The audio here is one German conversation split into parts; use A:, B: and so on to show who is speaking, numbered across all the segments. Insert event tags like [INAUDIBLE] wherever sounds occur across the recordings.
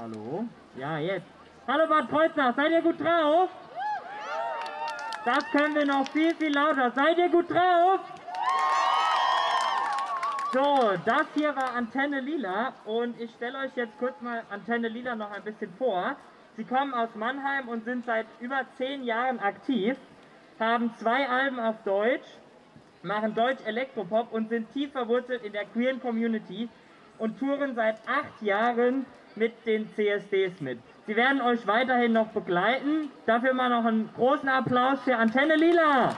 A: Hallo? Ja, jetzt. Hallo Bad Kreuznach, seid ihr gut drauf? Das können wir noch viel, viel lauter. Seid ihr gut drauf? So, das hier war Antenne Lila und ich stelle euch jetzt kurz mal Antenne Lila noch ein bisschen vor. Sie kommen aus Mannheim und sind seit über zehn Jahren aktiv, haben zwei Alben auf Deutsch, machen Deutsch Elektropop und sind tief verwurzelt in der queeren Community und touren seit acht Jahren mit den CSDs mit. Sie werden euch weiterhin noch begleiten. Dafür mal noch einen großen Applaus für Antenne Lila.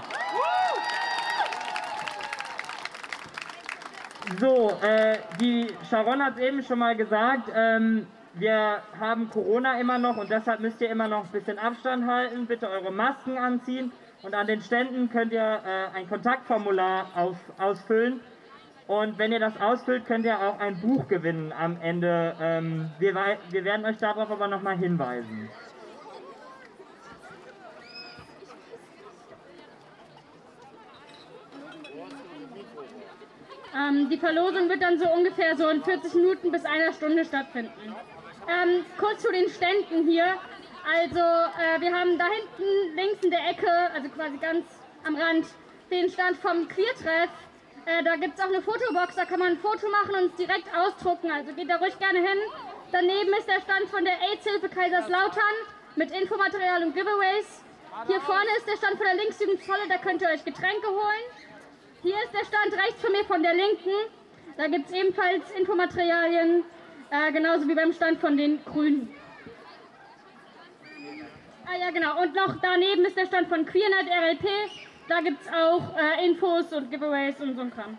A: So, äh, die Sharon hat es eben schon mal gesagt, ähm, wir haben Corona immer noch und deshalb müsst ihr immer noch ein bisschen Abstand halten, bitte eure Masken anziehen und an den Ständen könnt ihr äh, ein Kontaktformular auf, ausfüllen und wenn ihr das ausfüllt, könnt ihr auch ein Buch gewinnen am Ende. Ähm, wir, wir werden euch darauf aber nochmal hinweisen.
B: Ähm, die Verlosung wird dann so ungefähr so in 40 Minuten bis einer Stunde stattfinden. Ähm, kurz zu den Ständen hier. Also äh, wir haben da hinten links in der Ecke, also quasi ganz am Rand, den Stand vom Queertreff. Äh, da gibt es auch eine Fotobox, da kann man ein Foto machen und es direkt ausdrucken. Also geht da ruhig gerne hin. Daneben ist der Stand von der AIDS-Hilfe Kaiserslautern mit Infomaterial und Giveaways. Hier vorne ist der Stand von der Linksjugendvolle, da könnt ihr euch Getränke holen. Hier ist der Stand rechts von mir von der Linken. Da gibt es ebenfalls Infomaterialien, äh, genauso wie beim Stand von den Grünen. Ah ja, genau. Und noch daneben ist der Stand von QueerNet RLP. Da gibt es auch äh, Infos und Giveaways und so ein Kram.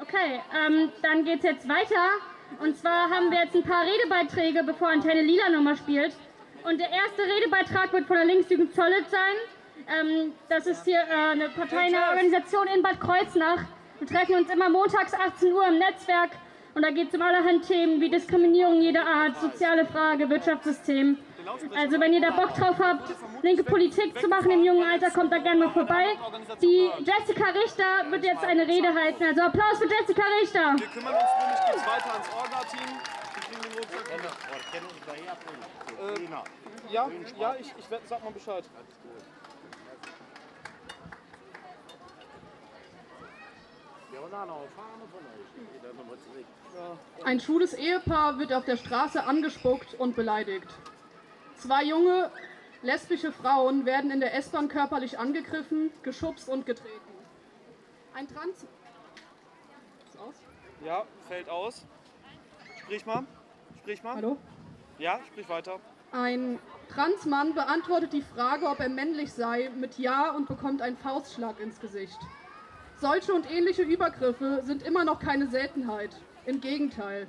B: Okay, ähm, dann es jetzt weiter. Und zwar haben wir jetzt ein paar Redebeiträge, bevor Antenne Lila nochmal spielt. Und der erste Redebeitrag wird von der Linksjugend Zollitz sein. Ähm, das ist hier äh, eine parteiinahe Organisation in Bad Kreuznach. Wir treffen uns immer montags 18 Uhr im Netzwerk und da geht es um allerhand Themen wie Diskriminierung jeder Art, soziale Frage, Wirtschaftssystem. Also wenn ihr da Bock drauf habt, linke Politik zu machen im jungen Alter, kommt da gerne mal vorbei. Die Jessica Richter wird jetzt eine Rede halten. Also Applaus für Jessica Richter.
C: Wir kümmern uns nämlich jetzt weiter ans Orga-Team. Äh, ja, ja, ich, ich sag mal Bescheid.
D: Ein schwules Ehepaar wird auf der Straße angespuckt und beleidigt. Zwei junge lesbische Frauen werden in der S-Bahn körperlich angegriffen, geschubst und getreten. Ein Trans...
C: Ist aus? Ja, fällt aus. Sprich mal. Sprich mal.
D: Hallo?
C: Ja, sprich weiter.
D: Ein Transmann beantwortet die Frage, ob er männlich sei, mit Ja und bekommt einen Faustschlag ins Gesicht. Solche und ähnliche Übergriffe sind immer noch keine Seltenheit. Im Gegenteil.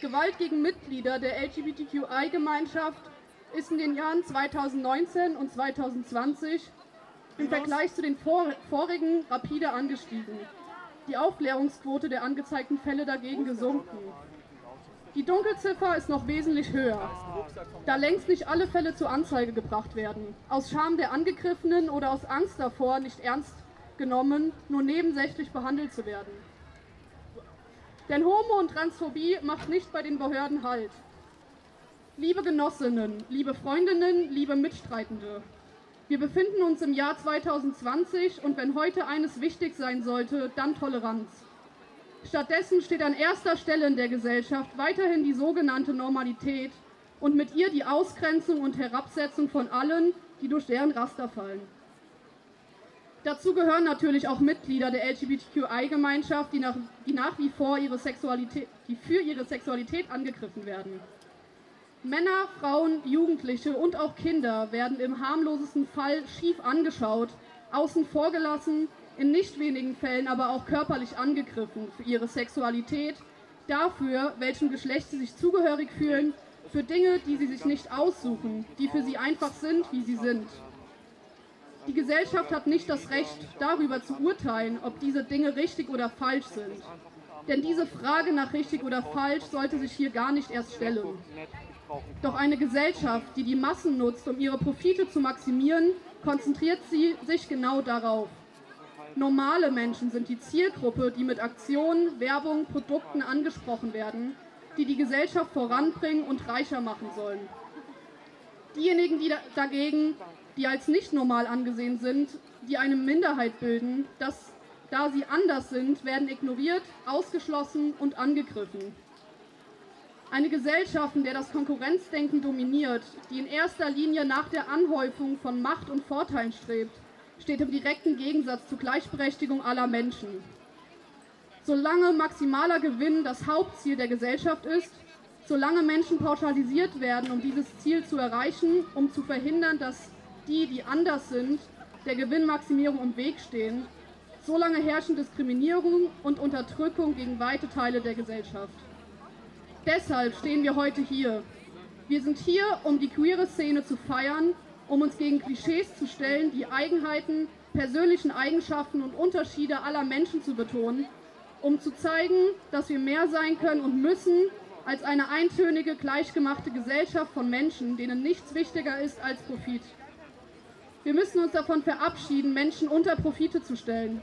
D: Gewalt gegen Mitglieder der LGBTQI-Gemeinschaft ist in den Jahren 2019 und 2020 im Vergleich zu den vor vorigen rapide angestiegen. Die Aufklärungsquote der angezeigten Fälle dagegen gesunken. Die Dunkelziffer ist noch wesentlich höher, da längst nicht alle Fälle zur Anzeige gebracht werden. Aus Scham der Angegriffenen oder aus Angst davor, nicht ernst genommen, nur nebensächlich behandelt zu werden. Denn Homo- und Transphobie macht nicht bei den Behörden Halt. Liebe Genossinnen, liebe Freundinnen, liebe Mitstreitende, wir befinden uns im Jahr 2020 und wenn heute eines wichtig sein sollte, dann Toleranz. Stattdessen steht an erster Stelle in der Gesellschaft weiterhin die sogenannte Normalität und mit ihr die Ausgrenzung und Herabsetzung von allen, die durch deren Raster fallen. Dazu gehören natürlich auch Mitglieder der LGBTQI-Gemeinschaft, die die nach wie vor ihre Sexualität, die für ihre Sexualität angegriffen werden. Männer, Frauen, Jugendliche und auch Kinder werden im harmlosesten Fall schief angeschaut, außen vor gelassen, in nicht wenigen Fällen aber auch körperlich angegriffen für ihre Sexualität, dafür, welchem Geschlecht sie sich zugehörig fühlen, für Dinge, die sie sich nicht aussuchen, die für sie einfach sind, wie sie sind. Die Gesellschaft hat nicht das Recht, darüber zu urteilen, ob diese Dinge richtig oder falsch sind. Denn diese Frage nach richtig oder falsch sollte sich hier gar nicht erst stellen. Doch eine Gesellschaft, die die Massen nutzt, um ihre Profite zu maximieren, konzentriert sie sich genau darauf. Normale Menschen sind die Zielgruppe, die mit Aktionen, Werbung, Produkten angesprochen werden, die die Gesellschaft voranbringen und reicher machen sollen. Diejenigen, die dagegen, die als nicht normal angesehen sind, die eine Minderheit bilden, das, da sie anders sind, werden ignoriert, ausgeschlossen und angegriffen. Eine Gesellschaft, in der das Konkurrenzdenken dominiert, die in erster Linie nach der Anhäufung von Macht und Vorteilen strebt, steht im direkten Gegensatz zur Gleichberechtigung aller Menschen. Solange maximaler Gewinn das Hauptziel der Gesellschaft ist, solange Menschen pauschalisiert werden, um dieses Ziel zu erreichen, um zu verhindern, dass die, die anders sind, der Gewinnmaximierung im Weg stehen, solange herrschen Diskriminierung und Unterdrückung gegen weite Teile der Gesellschaft. Deshalb stehen wir heute hier. Wir sind hier, um die queere Szene zu feiern, um uns gegen Klischees zu stellen, die Eigenheiten, persönlichen Eigenschaften und Unterschiede aller Menschen zu betonen, um zu zeigen, dass wir mehr sein können und müssen als eine eintönige, gleichgemachte Gesellschaft von Menschen, denen nichts wichtiger ist als Profit. Wir müssen uns davon verabschieden, Menschen unter Profite zu stellen.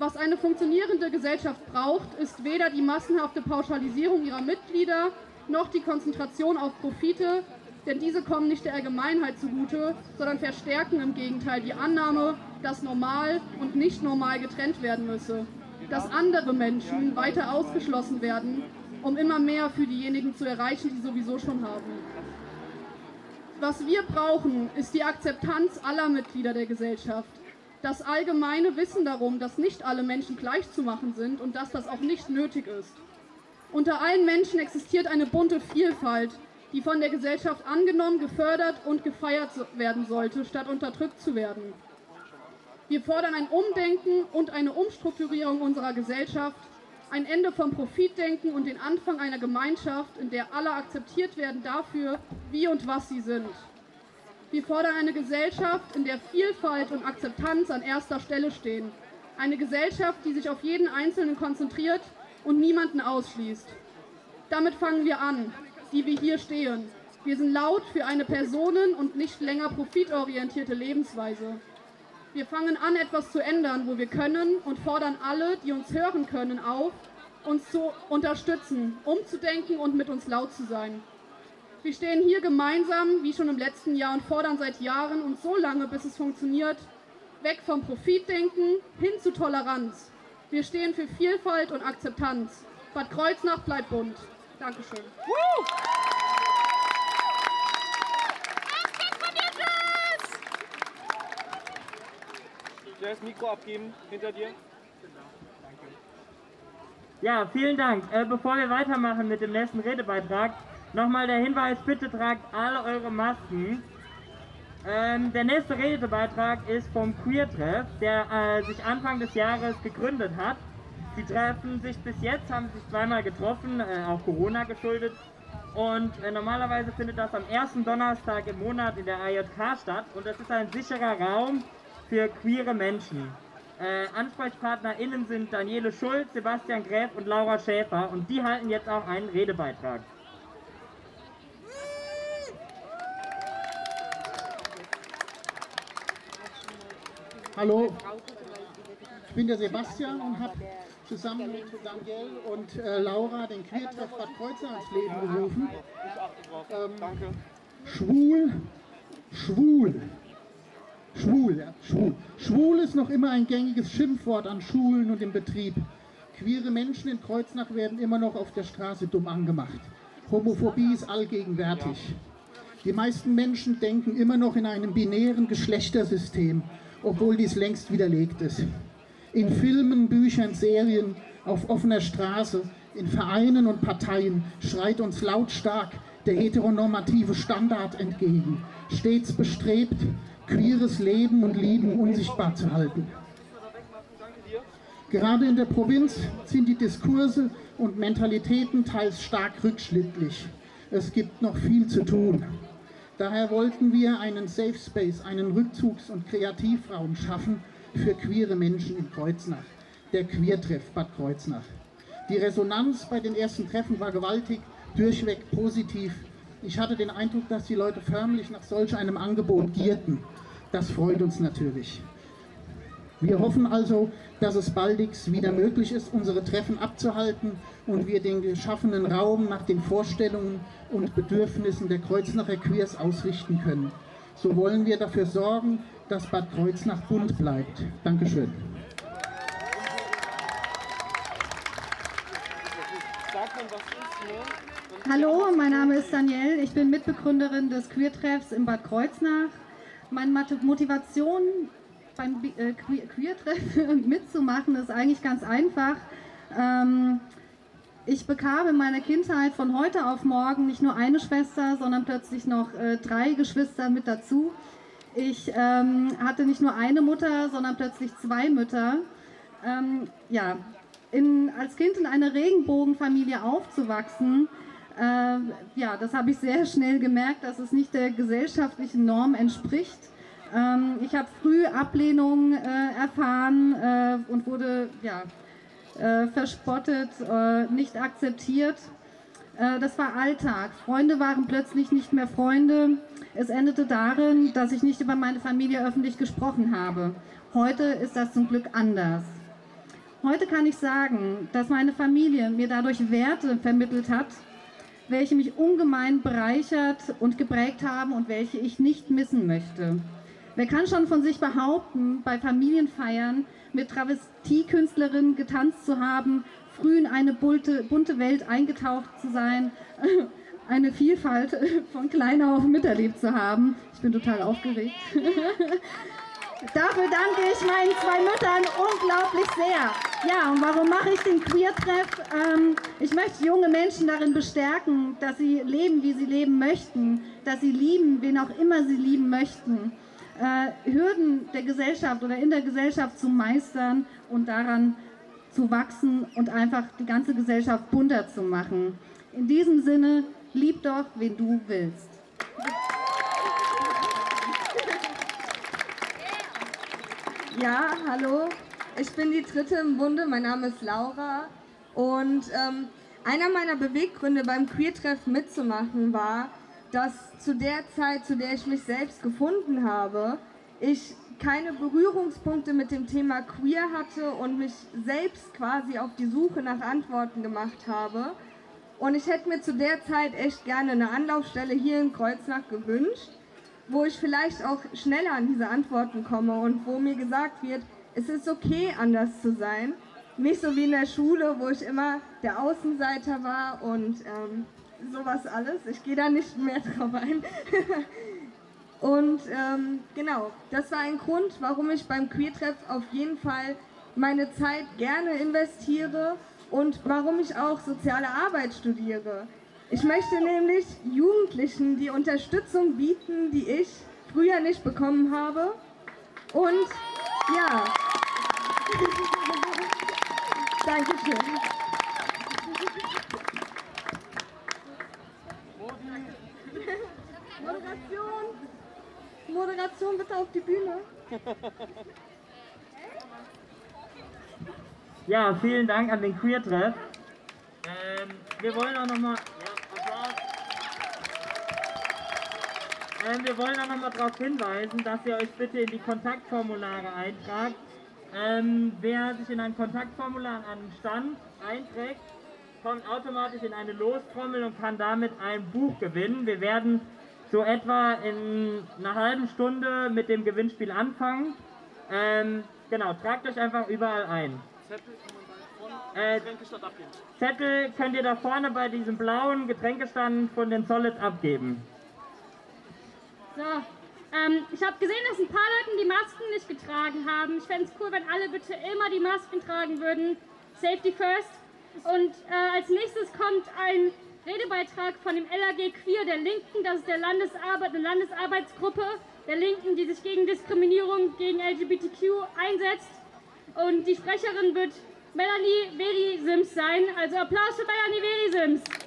D: Was eine funktionierende Gesellschaft braucht, ist weder die massenhafte Pauschalisierung ihrer Mitglieder noch die Konzentration auf Profite, denn diese kommen nicht der Allgemeinheit zugute, sondern verstärken im Gegenteil die Annahme, dass normal und nicht normal getrennt werden müsse, dass andere Menschen weiter ausgeschlossen werden, um immer mehr für diejenigen zu erreichen, die sowieso schon haben. Was wir brauchen, ist die Akzeptanz aller Mitglieder der Gesellschaft, das allgemeine Wissen darum, dass nicht alle Menschen gleich zu machen sind und dass das auch nicht nötig ist. Unter allen Menschen existiert eine bunte Vielfalt, die von der Gesellschaft angenommen, gefördert und gefeiert werden sollte, statt unterdrückt zu werden. Wir fordern ein Umdenken und eine Umstrukturierung unserer Gesellschaft, ein Ende vom Profitdenken und den Anfang einer Gemeinschaft, in der alle akzeptiert werden dafür, wie und was sie sind. Wir fordern eine Gesellschaft, in der Vielfalt und Akzeptanz an erster Stelle stehen. Eine Gesellschaft, die sich auf jeden Einzelnen konzentriert und niemanden ausschließt. Damit fangen wir an, die wir hier stehen. Wir sind laut für eine personen- und nicht länger profitorientierte Lebensweise. Wir fangen an, etwas zu ändern, wo wir können und fordern alle, die uns hören können, auf, uns zu unterstützen, umzudenken und mit uns laut zu sein. Wir stehen hier gemeinsam, wie schon im letzten Jahr, und fordern seit Jahren und so lange, bis es funktioniert, weg vom Profitdenken hin zu Toleranz. Wir stehen für Vielfalt und Akzeptanz. Bad Kreuznach bleibt bunt. Dankeschön.
C: Das Mikro abgeben hinter dir.
A: Ja, vielen Dank. Äh, bevor wir weitermachen mit dem nächsten Redebeitrag, Nochmal der Hinweis, bitte tragt alle eure Masken. Ähm, der nächste Redebeitrag ist vom Queer-Treff, der äh, sich Anfang des Jahres gegründet hat. Sie treffen sich bis jetzt, haben sich zweimal getroffen, äh, auch Corona geschuldet. Und äh, normalerweise findet das am ersten Donnerstag im Monat in der AJK statt. Und das ist ein sicherer Raum für queere Menschen. Äh, AnsprechpartnerInnen sind Daniele Schulz, Sebastian Gräf und Laura Schäfer. Und die halten jetzt auch einen Redebeitrag.
E: Hallo, ich bin der Sebastian und habe zusammen mit Daniel und äh, Laura den Queertreff Bad Kreuzer ans Leben gerufen. Ähm, schwul, schwul, schwul, ja, schwul. Schwul ist noch immer ein gängiges Schimpfwort an Schulen und im Betrieb. Queere Menschen in Kreuznach werden immer noch auf der Straße dumm angemacht. Homophobie ist allgegenwärtig. Die meisten Menschen denken immer noch in einem binären Geschlechtersystem obwohl dies längst widerlegt ist. In Filmen, Büchern, Serien, auf offener Straße, in Vereinen und Parteien schreit uns lautstark der heteronormative Standard entgegen, stets bestrebt, queeres Leben und Lieben unsichtbar zu halten. Gerade in der Provinz sind die Diskurse und Mentalitäten teils stark rückschrittlich. Es gibt noch viel zu tun. Daher wollten wir einen Safe Space, einen Rückzugs- und Kreativraum schaffen für queere Menschen in Kreuznach, der Queertreff Bad Kreuznach. Die Resonanz bei den ersten Treffen war gewaltig, durchweg positiv. Ich hatte den Eindruck, dass die Leute förmlich nach solch einem Angebot gierten. Das freut uns natürlich. Wir hoffen also, dass es baldigst wieder möglich ist, unsere Treffen abzuhalten und wir den geschaffenen Raum nach den Vorstellungen und Bedürfnissen der Kreuznacher Queers ausrichten können. So wollen wir dafür sorgen, dass Bad Kreuznach bunt bleibt. Dankeschön.
F: Hallo, mein Name ist Danielle. Ich bin Mitbegründerin des Queer-Treffs in Bad Kreuznach. Meine Motivation beim äh, Queer-Treff [LAUGHS] mitzumachen ist eigentlich ganz einfach. Ähm, ich bekam in meiner Kindheit von heute auf morgen nicht nur eine Schwester, sondern plötzlich noch äh, drei Geschwister mit dazu. Ich ähm, hatte nicht nur eine Mutter, sondern plötzlich zwei Mütter. Ähm, ja, in, als Kind in einer Regenbogenfamilie aufzuwachsen, äh, ja, das habe ich sehr schnell gemerkt, dass es nicht der gesellschaftlichen Norm entspricht. Ähm, ich habe früh Ablehnung äh, erfahren äh, und wurde ja, äh, verspottet, äh, nicht akzeptiert. Äh, das war Alltag. Freunde waren plötzlich nicht mehr Freunde. Es endete darin, dass ich nicht über meine Familie öffentlich gesprochen habe. Heute ist das zum Glück anders. Heute kann ich sagen, dass meine Familie mir dadurch Werte vermittelt hat, welche mich ungemein bereichert und geprägt haben und welche ich nicht missen möchte. Wer kann schon von sich behaupten, bei Familienfeiern mit Travestiekünstlerinnen getanzt zu haben, früh in eine bunte, bunte Welt eingetaucht zu sein, [LAUGHS] eine Vielfalt [LAUGHS] von klein auf miterlebt zu haben? Ich bin total aufgeregt. [LAUGHS] Dafür danke ich meinen zwei Müttern unglaublich sehr. Ja, und warum mache ich den Queer-Treff? Ähm, ich möchte junge Menschen darin bestärken, dass sie leben, wie sie leben möchten, dass sie lieben, wen auch immer sie lieben möchten äh, Hürden der Gesellschaft oder in der Gesellschaft zu meistern und daran zu wachsen und einfach die ganze Gesellschaft bunter zu machen. In diesem Sinne, lieb doch, wen du willst.
G: Ja, hallo. Ich bin die dritte im Bunde. Mein Name ist Laura. Und ähm, einer meiner Beweggründe beim Queer-Treff mitzumachen war, dass zu der Zeit, zu der ich mich selbst gefunden habe, ich keine Berührungspunkte mit dem Thema Queer hatte und mich selbst quasi auf die Suche nach Antworten gemacht habe. Und ich hätte mir zu der Zeit echt gerne eine Anlaufstelle hier in Kreuznach gewünscht, wo ich vielleicht auch schneller an diese Antworten komme und wo mir gesagt wird, es ist okay, anders zu sein. Nicht so wie in der Schule, wo ich immer der Außenseiter war und ähm, sowas alles. Ich gehe da nicht mehr [LAUGHS] drauf ein. Und ähm, genau, das war ein Grund, warum ich beim Queertreff auf jeden Fall meine Zeit gerne investiere und warum ich auch soziale Arbeit studiere. Ich möchte nämlich Jugendlichen die Unterstützung bieten, die ich früher nicht bekommen habe. Und ja, [LAUGHS] Dankeschön. Moderation bitte auf die Bühne.
A: Ja, vielen Dank an den Queer-Treff. Ähm, wir wollen auch nochmal. Ähm, wir wollen auch nochmal darauf hinweisen, dass ihr euch bitte in die Kontaktformulare eintragt. Ähm, wer sich in ein Kontaktformular an einen Stand einträgt, kommt automatisch in eine Lostrommel und kann damit ein Buch gewinnen. Wir werden so etwa in einer halben Stunde mit dem Gewinnspiel anfangen. Ähm, genau, tragt euch einfach überall ein. Zettel äh. Zettel könnt ihr da vorne bei diesem blauen Getränkestand von den Solids abgeben.
B: So, ähm, ich habe gesehen, dass ein paar Leute die Masken nicht getragen haben. Ich fände es cool, wenn alle bitte immer die Masken tragen würden. Safety first. Und äh, als nächstes kommt ein Redebeitrag von dem LAG Queer der Linken, das ist der Landesarbeit, eine Landesarbeitsgruppe der Linken, die sich gegen Diskriminierung gegen LGBTQ einsetzt. Und die Sprecherin wird Melanie Veri Sims sein. Also Applaus für Melanie Veri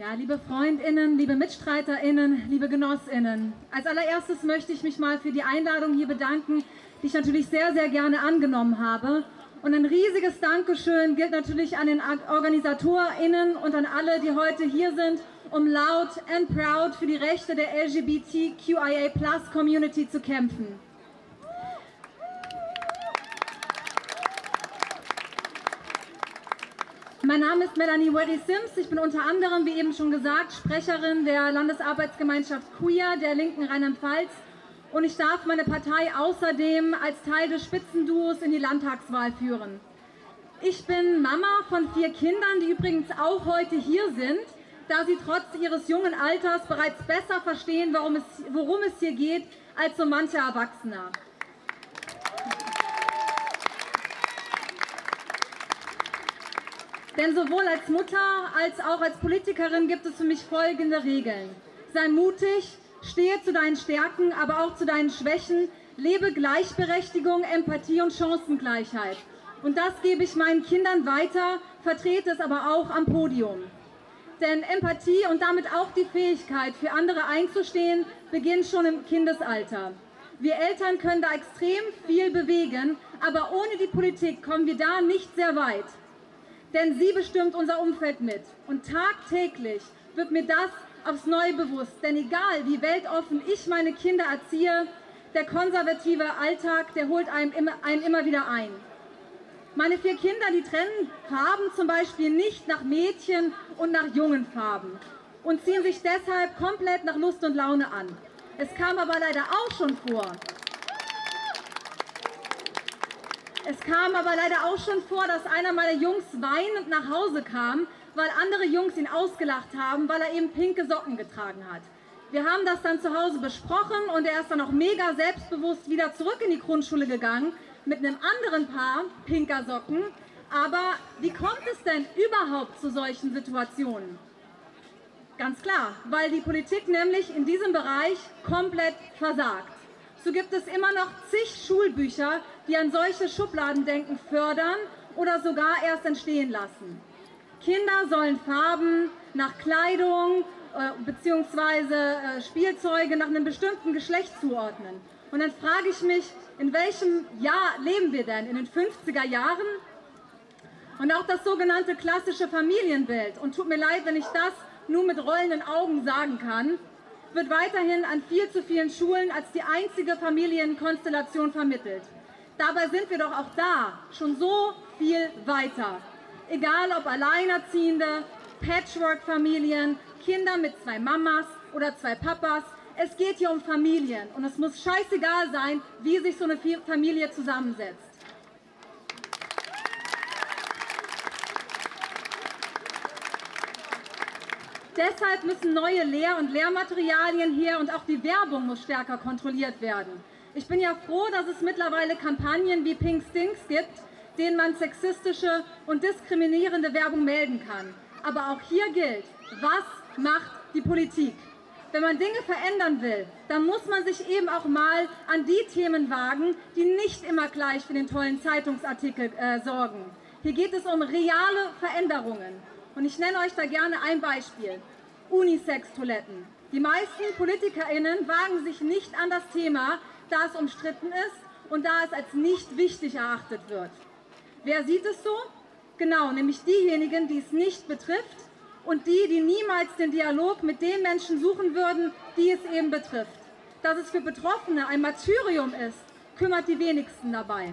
H: Ja, liebe Freundinnen, liebe Mitstreiterinnen, liebe Genossinnen, als allererstes möchte ich mich mal für die Einladung hier bedanken, die ich natürlich sehr, sehr gerne angenommen habe. Und ein riesiges Dankeschön gilt natürlich an den OrganisatorInnen und an alle, die heute hier sind um laut and proud für die Rechte der LGBTQIA-Plus-Community zu kämpfen. Mein Name ist Melanie Weddy Sims. Ich bin unter anderem, wie eben schon gesagt, Sprecherin der Landesarbeitsgemeinschaft Queer der Linken Rheinland-Pfalz und ich darf meine Partei außerdem als Teil des Spitzenduos in die Landtagswahl führen. Ich bin Mama von vier Kindern, die übrigens auch heute hier sind, da sie trotz ihres jungen Alters bereits besser verstehen, worum es, worum es hier geht, als so mancher Erwachsener. Denn sowohl als Mutter als auch als Politikerin gibt es für mich folgende Regeln. Sei mutig, stehe zu deinen Stärken, aber auch zu deinen Schwächen, lebe Gleichberechtigung, Empathie und Chancengleichheit. Und das gebe ich meinen Kindern weiter, vertrete es aber auch am Podium. Denn Empathie und damit auch die Fähigkeit, für andere einzustehen, beginnt schon im Kindesalter. Wir Eltern können da extrem viel bewegen, aber ohne die Politik kommen wir da nicht sehr weit denn sie bestimmt unser Umfeld mit. Und tagtäglich wird mir das aufs Neue bewusst. Denn egal wie weltoffen ich meine Kinder erziehe, der konservative Alltag, der holt einem immer, einen immer wieder ein. Meine vier Kinder, die trennen Farben zum Beispiel nicht nach Mädchen und nach jungen Farben und ziehen sich deshalb komplett nach Lust und Laune an. Es kam aber leider auch schon vor, Es kam aber leider auch schon vor, dass einer meiner Jungs weinend nach Hause kam, weil andere Jungs ihn ausgelacht haben, weil er eben pinke Socken getragen hat. Wir haben das dann zu Hause besprochen und er ist dann auch mega selbstbewusst wieder zurück in die Grundschule gegangen mit einem anderen Paar pinker Socken. Aber wie kommt es denn überhaupt zu solchen Situationen? Ganz klar, weil die Politik nämlich in diesem Bereich komplett versagt so gibt es immer noch zig Schulbücher, die an solche Schubladendenken fördern oder sogar erst entstehen lassen. Kinder sollen Farben nach Kleidung äh, bzw. Äh, Spielzeuge nach einem bestimmten Geschlecht zuordnen. Und dann frage ich mich, in welchem Jahr leben wir denn? In den 50er Jahren? Und auch das sogenannte klassische Familienbild, und tut mir leid, wenn ich das nur mit rollenden Augen sagen kann, wird weiterhin an viel zu vielen Schulen als die einzige Familienkonstellation vermittelt. Dabei sind wir doch auch da schon so viel weiter. Egal ob Alleinerziehende, Patchwork-Familien, Kinder mit zwei Mamas oder zwei Papas, es geht hier um Familien und es muss scheißegal sein, wie sich so eine Familie zusammensetzt. Deshalb müssen neue Lehr- und Lehrmaterialien her und auch die Werbung muss stärker kontrolliert werden. Ich bin ja froh, dass es mittlerweile Kampagnen wie Pink Stinks gibt, denen man sexistische und diskriminierende Werbung melden kann. Aber auch hier gilt, was macht die Politik? Wenn man Dinge verändern will, dann muss man sich eben auch mal an die Themen wagen, die nicht immer gleich für den tollen Zeitungsartikel äh, sorgen. Hier geht es um reale Veränderungen. Und ich nenne euch da gerne ein Beispiel. Unisex-Toiletten. Die meisten PolitikerInnen wagen sich nicht an das Thema, da es umstritten ist und da es als nicht wichtig erachtet wird. Wer sieht es so? Genau, nämlich diejenigen, die es nicht betrifft und die, die niemals den Dialog mit den Menschen suchen würden, die es eben betrifft. Dass es für Betroffene ein Martyrium ist, kümmert die wenigsten dabei.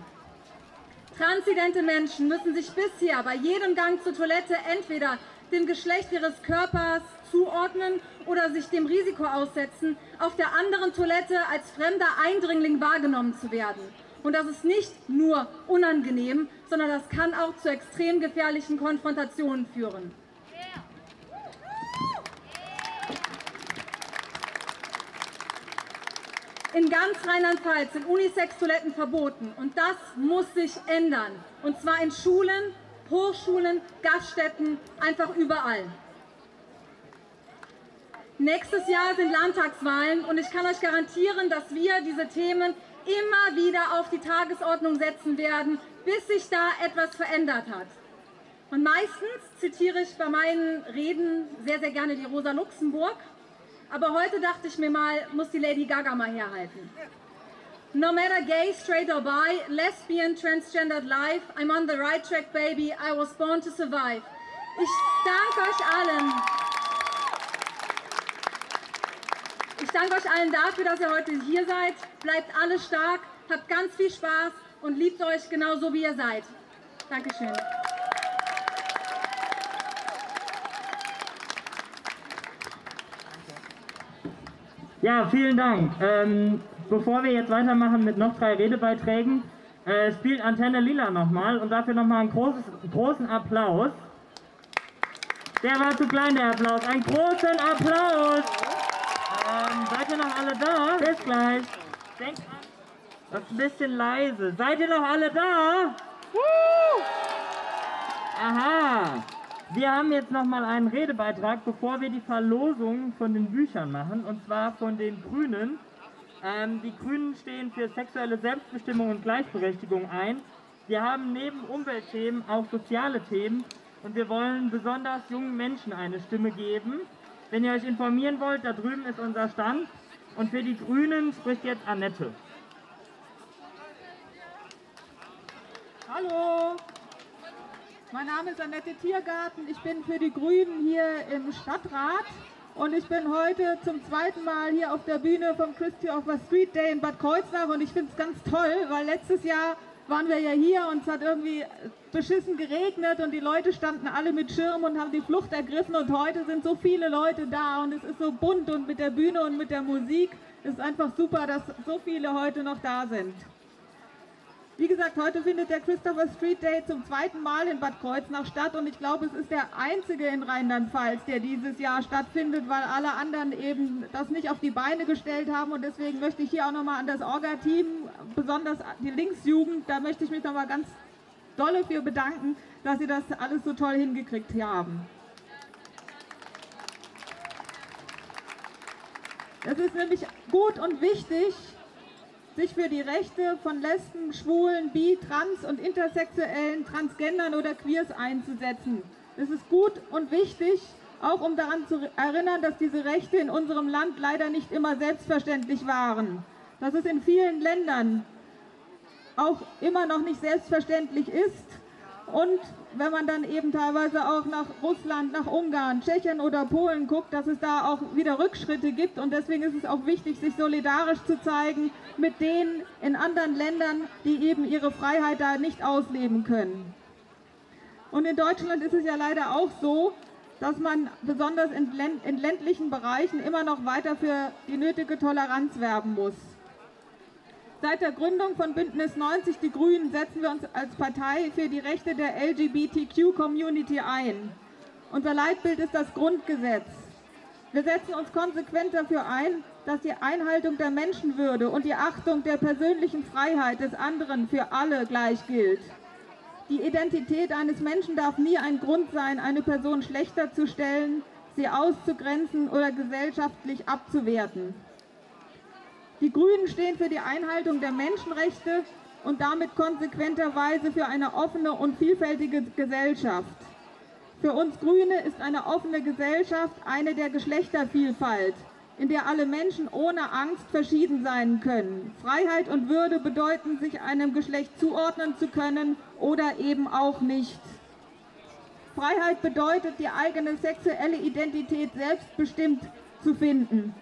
H: Transidente Menschen müssen sich bisher bei jedem Gang zur Toilette entweder dem Geschlecht ihres Körpers zuordnen oder sich dem Risiko aussetzen, auf der anderen Toilette als fremder Eindringling wahrgenommen zu werden. Und das ist nicht nur unangenehm, sondern das kann auch zu extrem gefährlichen Konfrontationen führen. In ganz Rheinland-Pfalz sind Unisex-Toiletten verboten und das muss sich ändern. Und zwar in Schulen, Hochschulen, Gaststätten, einfach überall. Nächstes Jahr sind Landtagswahlen und ich kann euch garantieren, dass wir diese Themen immer wieder auf die Tagesordnung setzen werden, bis sich da etwas verändert hat. Und meistens zitiere ich bei meinen Reden sehr, sehr gerne die Rosa Luxemburg. Aber heute dachte ich mir mal, muss die Lady Gaga mal herhalten. No matter gay, straight or bi, lesbian, transgendered life, I'm on the right track, baby. I was born to survive. Ich danke euch allen. Ich danke euch allen dafür, dass ihr heute hier seid. Bleibt alle stark, habt ganz viel Spaß und liebt euch genauso, wie ihr seid. Dankeschön.
A: Ja, vielen Dank. Ähm, bevor wir jetzt weitermachen mit noch drei Redebeiträgen, äh, spielt Antenne Lila nochmal und dafür nochmal einen großes, großen Applaus. Der war zu klein, der Applaus. Einen großen Applaus! Ähm, seid ihr noch alle da? Bis gleich. Denkt an. Das ist ein bisschen leise. Seid ihr noch alle da? Aha. Wir haben jetzt nochmal einen Redebeitrag, bevor wir die Verlosung von den Büchern machen, und zwar von den Grünen. Ähm, die Grünen stehen für sexuelle Selbstbestimmung und Gleichberechtigung ein. Wir haben neben Umweltthemen auch soziale Themen und wir wollen besonders jungen Menschen eine Stimme geben. Wenn ihr euch informieren wollt, da drüben ist unser Stand und für die Grünen spricht jetzt Annette.
I: Hallo, mein Name ist Annette Tiergarten. Ich bin für die Grünen hier im Stadtrat und ich bin heute zum zweiten Mal hier auf der Bühne vom Christopher Street Day in Bad Kreuznach und ich finde es ganz toll, weil letztes Jahr waren wir ja hier und es hat irgendwie beschissen geregnet und die Leute standen alle mit Schirm und haben die Flucht ergriffen und heute sind so viele Leute da und es ist so bunt und mit der Bühne und mit der Musik Es ist einfach super, dass so viele heute noch da sind. Wie gesagt, heute findet der Christopher Street Day zum zweiten Mal in Bad Kreuznach statt und ich glaube, es ist der einzige in Rheinland-Pfalz, der dieses Jahr stattfindet, weil alle anderen eben das nicht auf die Beine gestellt haben und deswegen möchte ich hier auch nochmal an das Orga-Team, besonders die Linksjugend, da möchte ich mich nochmal ganz dolle für bedanken, dass sie das alles so toll hingekriegt haben. Es ist nämlich gut und wichtig, sich für die Rechte von Lesben, Schwulen, Bi-, Trans- und Intersexuellen, Transgendern oder Queers einzusetzen. Es ist gut und wichtig, auch um daran zu erinnern, dass diese Rechte in unserem Land leider nicht immer selbstverständlich waren. Dass es in vielen Ländern auch immer noch nicht selbstverständlich ist und wenn man dann eben teilweise auch nach Russland, nach Ungarn, Tschechien oder Polen guckt, dass es da auch wieder Rückschritte gibt. Und deswegen ist es auch wichtig, sich solidarisch zu zeigen mit denen in anderen Ländern, die eben ihre Freiheit da nicht ausleben können. Und in Deutschland ist es ja leider auch so, dass man besonders in ländlichen Bereichen immer noch weiter für die nötige Toleranz werben muss. Seit der Gründung von Bündnis 90 Die Grünen setzen wir uns als Partei für die Rechte der LGBTQ-Community ein. Unser Leitbild ist das Grundgesetz. Wir setzen uns konsequent dafür ein, dass die Einhaltung der Menschenwürde und die Achtung der persönlichen Freiheit des anderen für alle gleich gilt. Die Identität eines Menschen darf nie ein Grund sein, eine Person schlechter zu stellen, sie auszugrenzen oder gesellschaftlich abzuwerten. Die Grünen stehen für die Einhaltung der Menschenrechte und damit konsequenterweise für eine offene und vielfältige Gesellschaft. Für uns Grüne ist eine offene Gesellschaft eine der Geschlechtervielfalt, in der alle Menschen ohne Angst verschieden sein können. Freiheit und Würde bedeuten, sich einem Geschlecht zuordnen zu können oder eben auch nicht. Freiheit bedeutet, die eigene sexuelle Identität selbstbestimmt zu finden.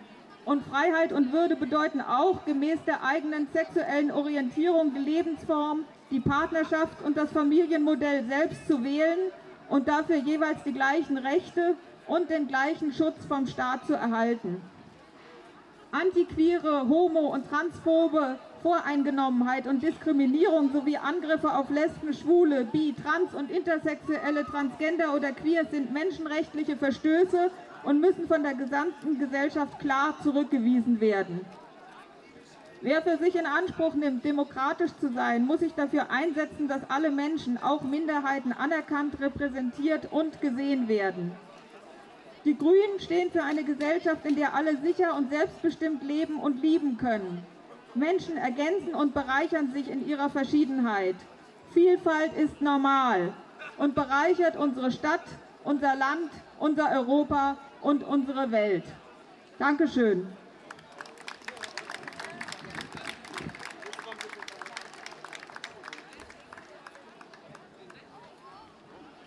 I: Und Freiheit und Würde bedeuten auch, gemäß der eigenen sexuellen Orientierung die Lebensform, die Partnerschaft und das Familienmodell selbst zu wählen und dafür jeweils die gleichen Rechte und den gleichen Schutz vom Staat zu erhalten. Antiqueere, homo- und transphobe Voreingenommenheit und Diskriminierung sowie Angriffe auf Lesben, Schwule, Bi-, Trans- und Intersexuelle, Transgender oder Queer sind menschenrechtliche Verstöße und müssen von der gesamten Gesellschaft klar zurückgewiesen werden. Wer für sich in Anspruch nimmt, demokratisch zu sein, muss sich dafür einsetzen, dass alle Menschen, auch Minderheiten, anerkannt, repräsentiert und gesehen werden. Die Grünen stehen für eine Gesellschaft, in der alle sicher und selbstbestimmt leben und lieben können. Menschen ergänzen und bereichern sich in ihrer Verschiedenheit. Vielfalt ist normal und bereichert unsere Stadt, unser Land, unser Europa und unsere Welt. Dankeschön.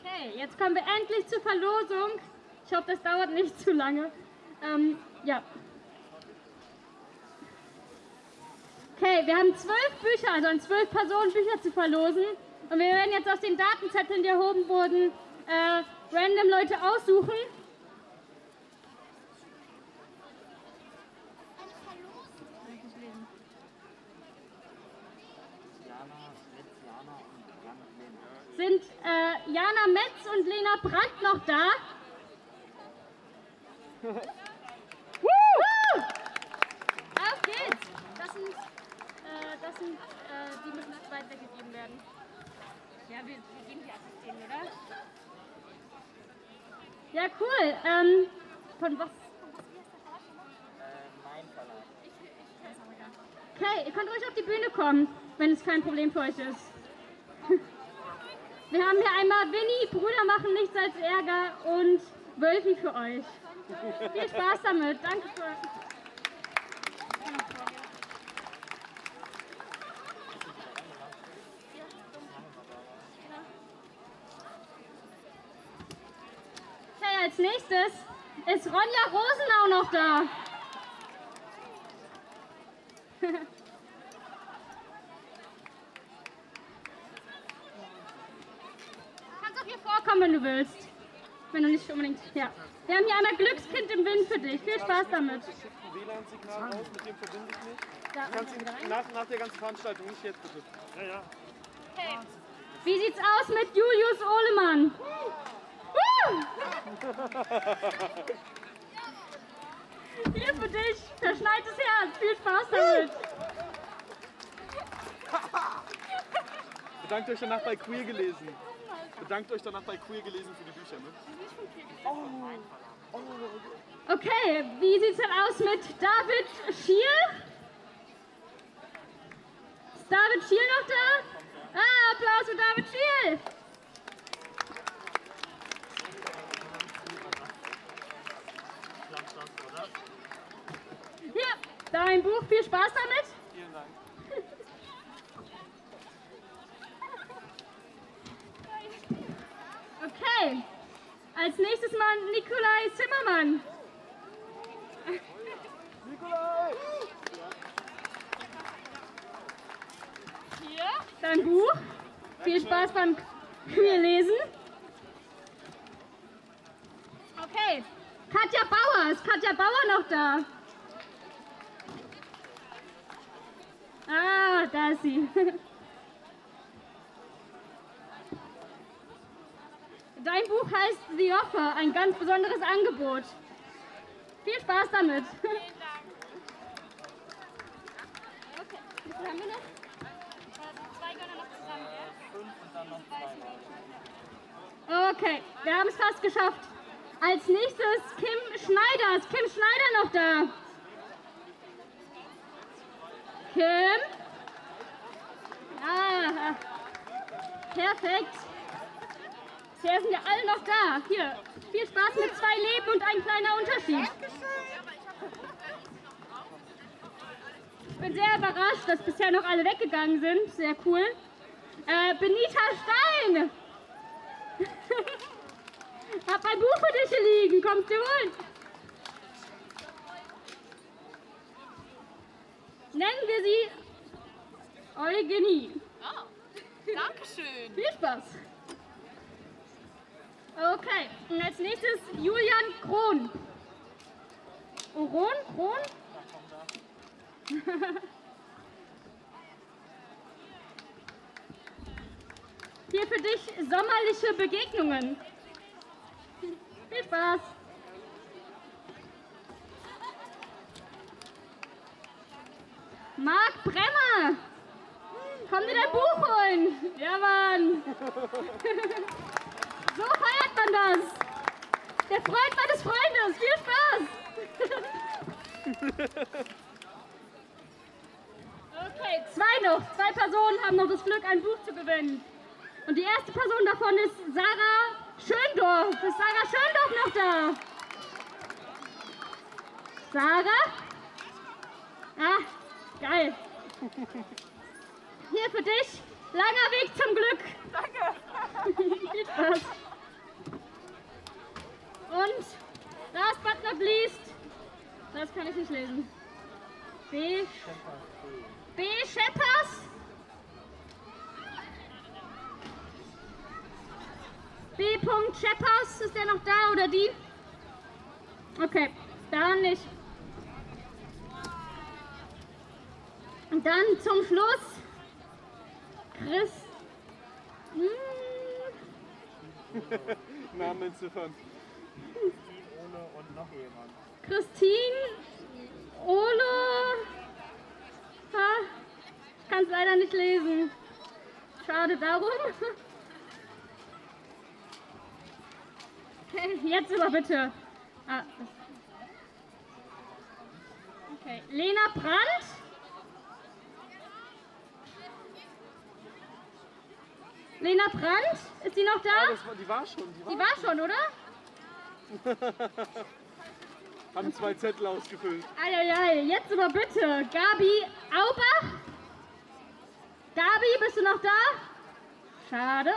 B: Okay, jetzt kommen wir endlich zur Verlosung. Ich hoffe, das dauert nicht zu lange. Ähm, ja. Okay, wir haben zwölf Bücher, also an zwölf Personen Bücher zu verlosen. Und wir werden jetzt aus den Datenzetteln, die erhoben wurden, äh, random Leute aussuchen. Sind äh, Jana Metz und Lena Brandt noch da? [LAUGHS] Woo! Auf geht's! Das sind, äh, das sind äh, die müssen nicht weit weggegeben werden. Ja, wir, wir geben die assistieren, oder? Ja, cool. Ähm, von was? Okay, ihr könnt ruhig auf die Bühne kommen, wenn es kein Problem für euch ist. Wir haben hier einmal Winnie, Brüder machen nichts als Ärger und Wölfi für euch. Viel Spaß damit. Danke für. Okay, als nächstes ist Ronja Rosenau noch da. [LAUGHS] Kannst auch hier vorkommen, wenn du willst. Wenn du nicht unbedingt. Ja. Wir haben hier einmal Glückskind im Wind für dich. Viel Spaß damit.
C: Ich schicke ein WLAN-Signal raus, mit dem verbinde ich mich.
B: Ja,
C: Du kannst ihn nach, nach der ganzen Veranstaltung, nicht jetzt bitte. Ja, ja.
B: Okay. Wie sieht's aus mit Julius Ohlemann? Hier für dich, verschneites Herz. Viel Spaß damit.
C: Bedankt euch danach bei Queer gelesen. Bedankt euch danach bei Queer gelesen für die Bücher, ne?
B: Okay, wie sieht's denn aus mit David Schiel? Ist David Schiel noch da? Ah, Applaus für David Schiel. Ja, dein Buch, viel Spaß damit.
C: Vielen Dank.
B: Okay, als Nikolai Zimmermann.
C: Nikolai!
B: Hier, dein Buch. Viel Spaß beim Queerlesen. Okay, Katja Bauer. Ist Katja Bauer noch da? Ah, da ist sie. Dein Buch heißt The Offer, ein ganz besonderes Angebot. Viel Spaß damit. Okay, wie viel haben wir noch? Zwei gehören noch zusammen, Okay, wir haben es fast geschafft. Als nächstes Kim Schneider. Ist Kim Schneider noch da? Kim? Ah, perfekt. Bisher sind ja alle noch da. Hier, viel Spaß mit zwei Leben und ein kleiner Unterschied. Ich bin sehr überrascht, dass bisher noch alle weggegangen sind. Sehr cool. Äh, Benita Stein! [LAUGHS] Hab ein Buch für dich hier liegen. Kommst du holen? Nennen wir sie Eugenie.
J: Oh, Dankeschön.
B: Viel Spaß. Okay, und als nächstes Julian Kron. Oron? Kron? [LAUGHS] Hier für dich sommerliche Begegnungen. Viel Spaß. Marc Bremmer. Komm dir dein Buch holen. Ja, Mann. [LAUGHS] So feiert man das. Der Freund meines Freundes. Viel Spaß. Okay, zwei noch. Zwei Personen haben noch das Glück, ein Buch zu gewinnen. Und die erste Person davon ist Sarah Schöndorf. Ist Sarah Schöndorf noch da? Sarah? Ah, geil. Hier für dich. Langer Weg zum Glück.
J: Danke. [LAUGHS]
B: Viel Spaß. Und last but not least, das kann ich nicht lesen. B. B. Scheppers. B. Scheppers, ist der noch da oder die? Okay, dann nicht. Und dann zum Schluss Chris. Hm. [LAUGHS]
C: Namen entziffern.
A: Ole und noch jemand.
B: Christine, Ole. Ha, ich kann es leider nicht lesen. Schade darum. Okay, jetzt aber bitte. Ah, okay, Lena Brandt. Lena Brandt, ist sie noch da?
C: Das war, die war schon. Die war,
B: die war schon, oder? [LAUGHS]
C: Haben zwei Zettel ausgefüllt.
B: Eieiei, jetzt aber bitte. Gabi Aubach? Gabi, bist du noch da? Schade.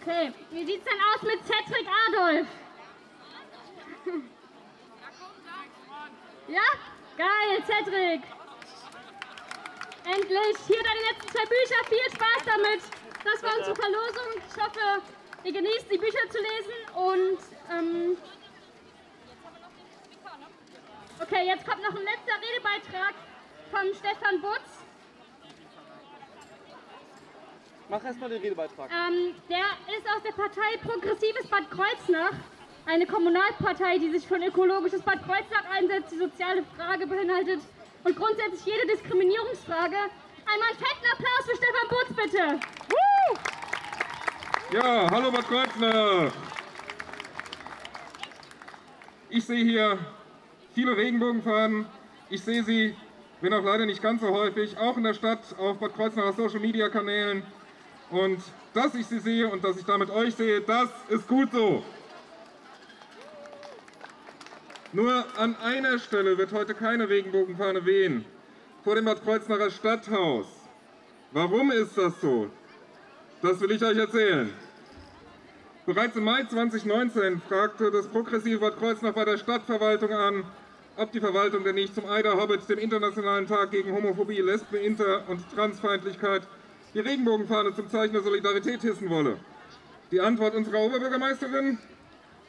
B: Okay, wie sieht's denn aus mit Cedric Adolf? Ja? Geil, Cedric. Endlich. Hier deine letzten zwei Bücher. Viel Spaß damit. Das war unsere Verlosung. Ich hoffe, ihr genießt die Bücher zu lesen und ähm, Okay, jetzt kommt noch ein letzter Redebeitrag von Stefan Butz.
C: Mach erstmal den Redebeitrag.
B: Ähm, der ist aus der Partei Progressives Bad Kreuznach, eine Kommunalpartei, die sich für ein ökologisches Bad Kreuznach einsetzt, die soziale Frage beinhaltet und grundsätzlich jede Diskriminierungsfrage. Einmal einen fetten Applaus für Stefan Butz, bitte.
K: Ja, hallo Bad Kreuznach. Ich sehe hier viele Regenbogenfahnen. Ich sehe sie, wenn auch leider nicht ganz so häufig, auch in der Stadt auf Bad Kreuznacher Social Media Kanälen. Und dass ich sie sehe und dass ich damit euch sehe, das ist gut so. Nur an einer Stelle wird heute keine Regenbogenfahne wehen, vor dem Bad Kreuznacher Stadthaus. Warum ist das so? Das will ich euch erzählen. Bereits im Mai 2019 fragte das progressive Bad Kreuznach bei der Stadtverwaltung an, ob die Verwaltung denn nicht zum Eider Hobbit, dem Internationalen Tag gegen Homophobie, Lesben, Inter- und Transfeindlichkeit, die Regenbogenfahne zum Zeichen der Solidarität hissen wolle. Die Antwort unserer Oberbürgermeisterin?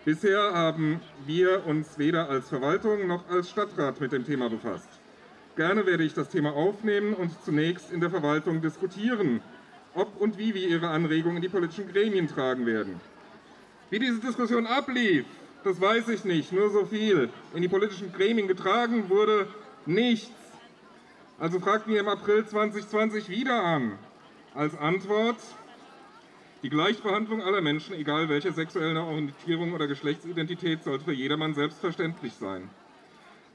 K: Bisher haben wir uns weder als Verwaltung noch als Stadtrat mit dem Thema befasst. Gerne werde ich das Thema aufnehmen und zunächst in der Verwaltung diskutieren, ob und wie wir Ihre Anregungen in die politischen Gremien tragen werden. Wie diese Diskussion ablief, das weiß ich nicht, nur so viel. In die politischen Gremien getragen wurde nichts. Also fragten wir im April 2020 wieder an. Als Antwort, die Gleichbehandlung aller Menschen, egal welcher sexuellen Orientierung oder Geschlechtsidentität, sollte für jedermann selbstverständlich sein.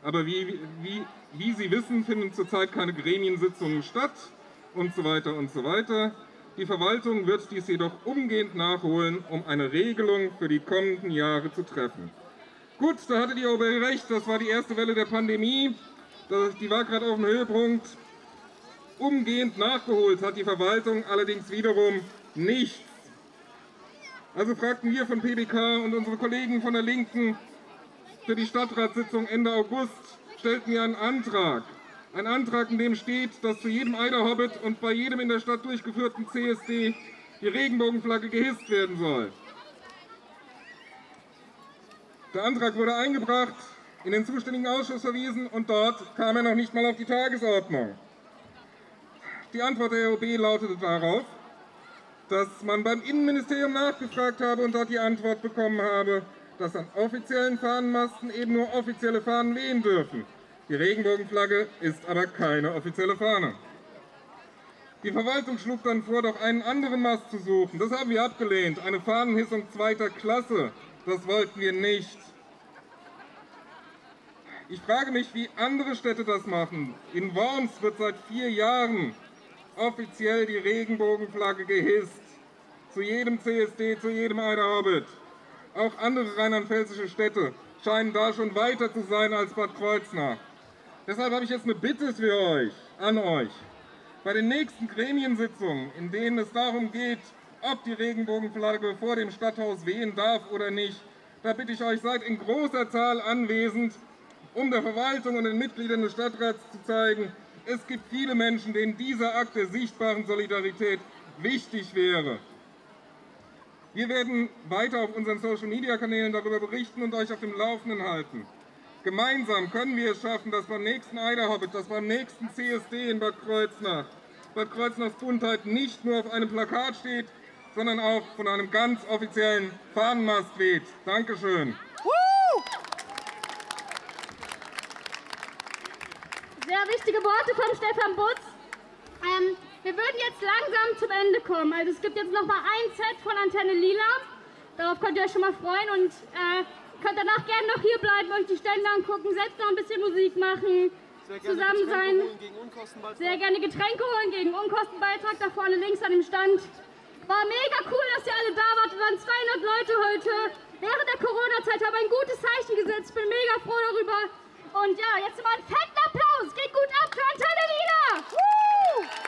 K: Aber wie, wie, wie Sie wissen, finden zurzeit keine Gremiensitzungen statt und so weiter und so weiter. Die Verwaltung wird dies jedoch umgehend nachholen, um eine Regelung für die kommenden Jahre zu treffen. Gut, da hatte die OB recht, das war die erste Welle der Pandemie. Die war gerade auf dem Höhepunkt. Umgehend nachgeholt hat die Verwaltung allerdings wiederum nichts. Also fragten wir von PBK und unsere Kollegen von der Linken für die Stadtratssitzung Ende August, stellten wir einen Antrag. Ein Antrag, in dem steht, dass zu jedem Eiderhobbit und bei jedem in der Stadt durchgeführten CSD die Regenbogenflagge gehisst werden soll. Der Antrag wurde eingebracht, in den zuständigen Ausschuss verwiesen und dort kam er noch nicht mal auf die Tagesordnung. Die Antwort der EOB lautete darauf, dass man beim Innenministerium nachgefragt habe und dort die Antwort bekommen habe, dass an offiziellen Fahnenmasten eben nur offizielle Fahnen wehen dürfen. Die Regenbogenflagge ist aber keine offizielle Fahne. Die Verwaltung schlug dann vor, doch einen anderen Mast zu suchen. Das haben wir abgelehnt. Eine Fahnenhissung zweiter Klasse. Das wollten wir nicht. Ich frage mich, wie andere Städte das machen. In Worms wird seit vier Jahren offiziell die Regenbogenflagge gehisst. Zu jedem CSD, zu jedem Eiderhobbit. Auch andere rheinland-pfälzische Städte scheinen da schon weiter zu sein als Bad Kreuznach. Deshalb habe ich jetzt eine Bitte für euch, an euch. Bei den nächsten Gremiensitzungen, in denen es darum geht, ob die Regenbogenflagge vor dem Stadthaus wehen darf oder nicht, da bitte ich euch, seid in großer Zahl anwesend um der Verwaltung und den Mitgliedern des Stadtrats zu zeigen, es gibt viele Menschen, denen dieser Akt der sichtbaren Solidarität wichtig wäre. Wir werden weiter auf unseren Social-Media-Kanälen darüber berichten und euch auf dem Laufenden halten. Gemeinsam können wir es schaffen, dass beim nächsten Eider Hobbit, dass beim nächsten CSD in Bad Kreuznach, Bad Kreuznachs Buntheit nicht nur auf einem Plakat steht, sondern auch von einem ganz offiziellen Fahnenmast weht. Dankeschön.
B: Sehr wichtige Worte vom Stefan Butz. Ähm, wir würden jetzt langsam zum Ende kommen. Also es gibt jetzt noch mal ein Set von Antenne Lila. Darauf könnt ihr euch schon mal freuen und äh, könnt danach gerne noch hier bleiben, euch die Stände angucken, selbst noch ein bisschen Musik machen, zusammen sein. Sehr gerne Getränke holen gegen Unkostenbeitrag da vorne links an dem Stand. War mega cool, dass ihr alle da wart. Wir waren 200 Leute heute. Während der Corona-Zeit haben ein gutes Zeichen gesetzt. Ich bin mega froh darüber. Und ja, jetzt mal einen fetten Applaus. Geht gut ab für Antenne Lieder.